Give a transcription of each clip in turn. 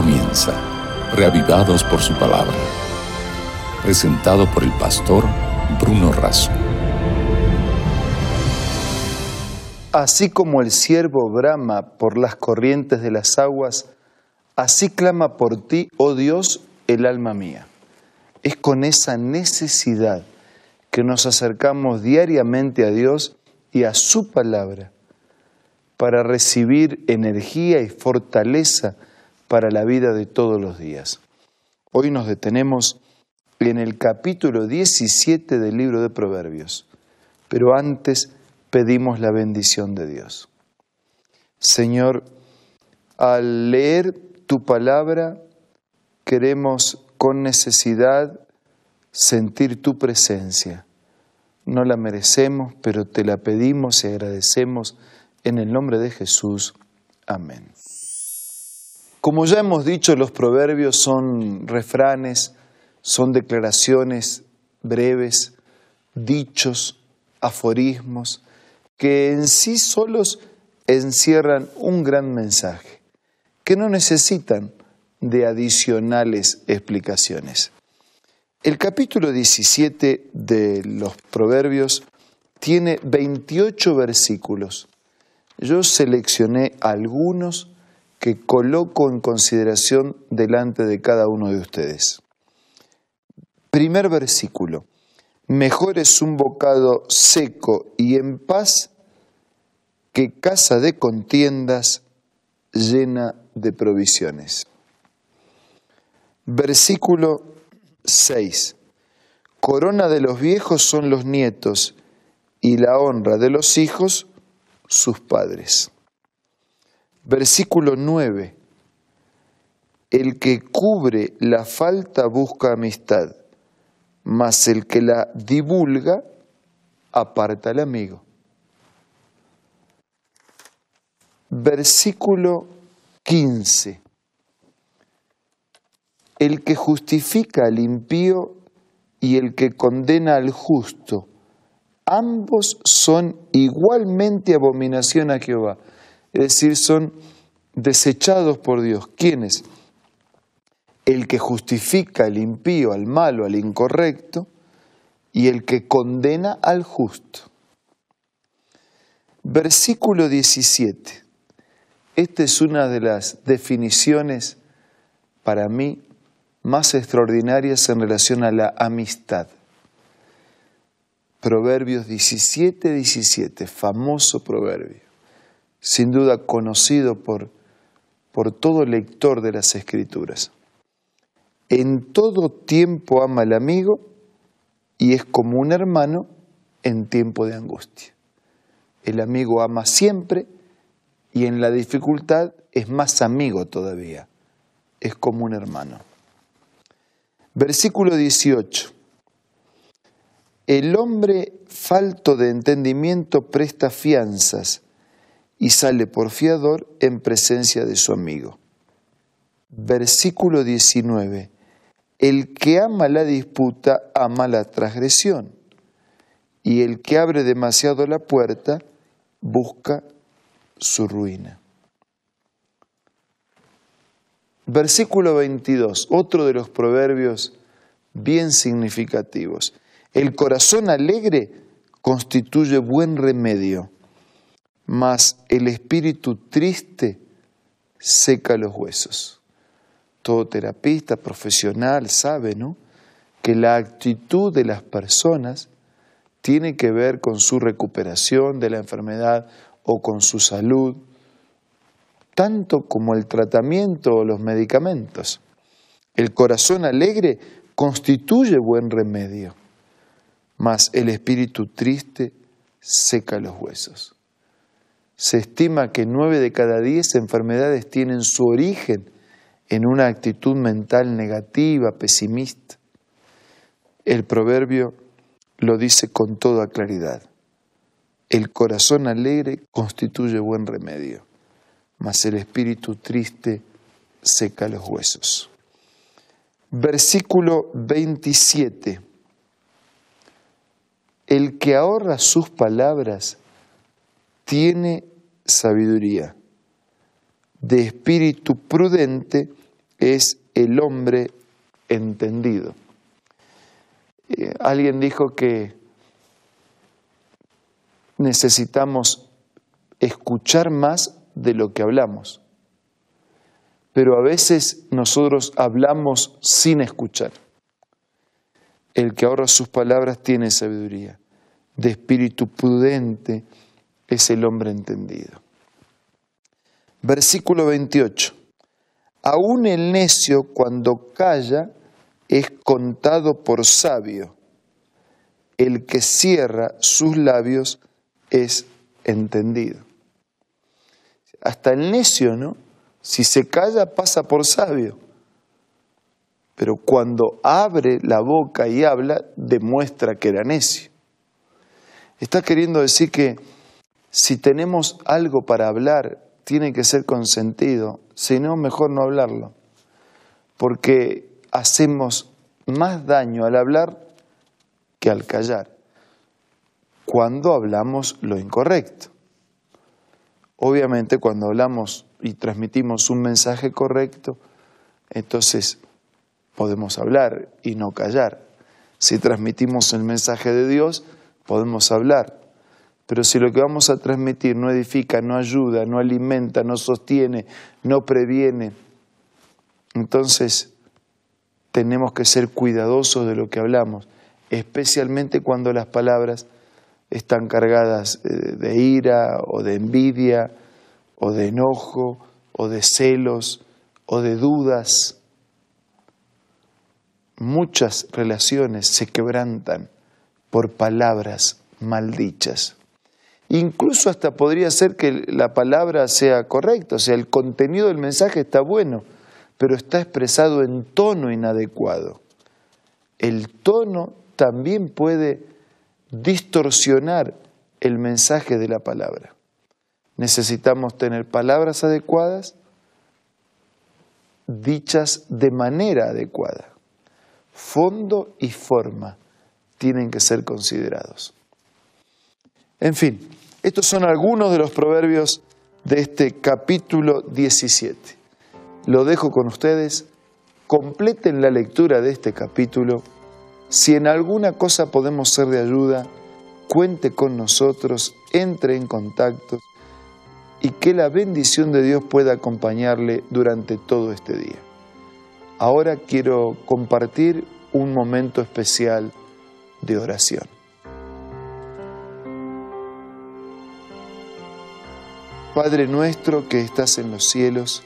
comienza, reavivados por su palabra. Presentado por el pastor Bruno Razo. Así como el siervo brama por las corrientes de las aguas, así clama por ti, oh Dios, el alma mía. Es con esa necesidad que nos acercamos diariamente a Dios y a su palabra para recibir energía y fortaleza para la vida de todos los días. Hoy nos detenemos en el capítulo 17 del libro de Proverbios, pero antes pedimos la bendición de Dios. Señor, al leer tu palabra queremos con necesidad sentir tu presencia. No la merecemos, pero te la pedimos y agradecemos en el nombre de Jesús. Amén. Como ya hemos dicho, los proverbios son refranes, son declaraciones breves, dichos, aforismos, que en sí solos encierran un gran mensaje, que no necesitan de adicionales explicaciones. El capítulo 17 de los Proverbios tiene 28 versículos. Yo seleccioné algunos que coloco en consideración delante de cada uno de ustedes. Primer versículo. Mejor es un bocado seco y en paz que casa de contiendas llena de provisiones. Versículo 6. Corona de los viejos son los nietos y la honra de los hijos sus padres. Versículo 9. El que cubre la falta busca amistad, mas el que la divulga aparta al amigo. Versículo 15. El que justifica al impío y el que condena al justo, ambos son igualmente abominación a Jehová es decir, son desechados por Dios. ¿Quiénes? El que justifica al impío, al malo, al incorrecto, y el que condena al justo. Versículo 17. Esta es una de las definiciones para mí más extraordinarias en relación a la amistad. Proverbios 17, 17, famoso proverbio sin duda conocido por, por todo lector de las escrituras. En todo tiempo ama al amigo y es como un hermano en tiempo de angustia. El amigo ama siempre y en la dificultad es más amigo todavía. Es como un hermano. Versículo 18. El hombre falto de entendimiento presta fianzas y sale por fiador en presencia de su amigo. Versículo 19. El que ama la disputa ama la transgresión, y el que abre demasiado la puerta busca su ruina. Versículo 22, otro de los proverbios bien significativos. El corazón alegre constituye buen remedio mas el espíritu triste seca los huesos. Todo terapista profesional sabe, ¿no? Que la actitud de las personas tiene que ver con su recuperación de la enfermedad o con su salud, tanto como el tratamiento o los medicamentos. El corazón alegre constituye buen remedio, mas el espíritu triste seca los huesos. Se estima que nueve de cada diez enfermedades tienen su origen en una actitud mental negativa, pesimista. El proverbio lo dice con toda claridad. El corazón alegre constituye buen remedio, mas el espíritu triste seca los huesos. Versículo 27. El que ahorra sus palabras tiene sabiduría. De espíritu prudente es el hombre entendido. Eh, alguien dijo que necesitamos escuchar más de lo que hablamos, pero a veces nosotros hablamos sin escuchar. El que ahorra sus palabras tiene sabiduría, de espíritu prudente es el hombre entendido. Versículo 28. Aún el necio cuando calla es contado por sabio. El que cierra sus labios es entendido. Hasta el necio, ¿no? Si se calla pasa por sabio. Pero cuando abre la boca y habla, demuestra que era necio. Está queriendo decir que si tenemos algo para hablar, tiene que ser consentido, si no, mejor no hablarlo, porque hacemos más daño al hablar que al callar, cuando hablamos lo incorrecto. Obviamente cuando hablamos y transmitimos un mensaje correcto, entonces podemos hablar y no callar. Si transmitimos el mensaje de Dios, podemos hablar. Pero si lo que vamos a transmitir no edifica, no ayuda, no alimenta, no sostiene, no previene, entonces tenemos que ser cuidadosos de lo que hablamos, especialmente cuando las palabras están cargadas eh, de ira o de envidia o de enojo o de celos o de dudas. Muchas relaciones se quebrantan por palabras maldichas. Incluso hasta podría ser que la palabra sea correcta, o sea, el contenido del mensaje está bueno, pero está expresado en tono inadecuado. El tono también puede distorsionar el mensaje de la palabra. Necesitamos tener palabras adecuadas, dichas de manera adecuada. Fondo y forma tienen que ser considerados. En fin, estos son algunos de los proverbios de este capítulo 17. Lo dejo con ustedes. Completen la lectura de este capítulo. Si en alguna cosa podemos ser de ayuda, cuente con nosotros, entre en contacto y que la bendición de Dios pueda acompañarle durante todo este día. Ahora quiero compartir un momento especial de oración. Padre nuestro que estás en los cielos,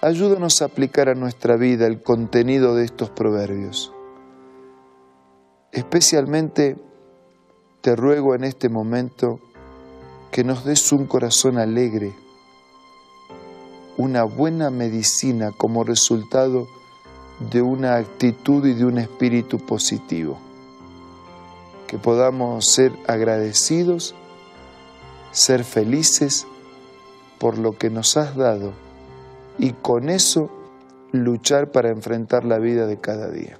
ayúdanos a aplicar a nuestra vida el contenido de estos proverbios. Especialmente te ruego en este momento que nos des un corazón alegre, una buena medicina como resultado de una actitud y de un espíritu positivo. Que podamos ser agradecidos, ser felices, por lo que nos has dado y con eso luchar para enfrentar la vida de cada día.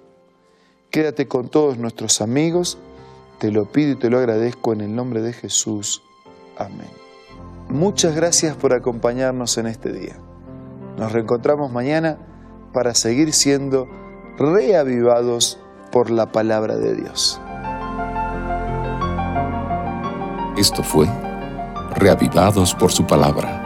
Quédate con todos nuestros amigos, te lo pido y te lo agradezco en el nombre de Jesús. Amén. Muchas gracias por acompañarnos en este día. Nos reencontramos mañana para seguir siendo reavivados por la palabra de Dios. Esto fue Reavivados por su palabra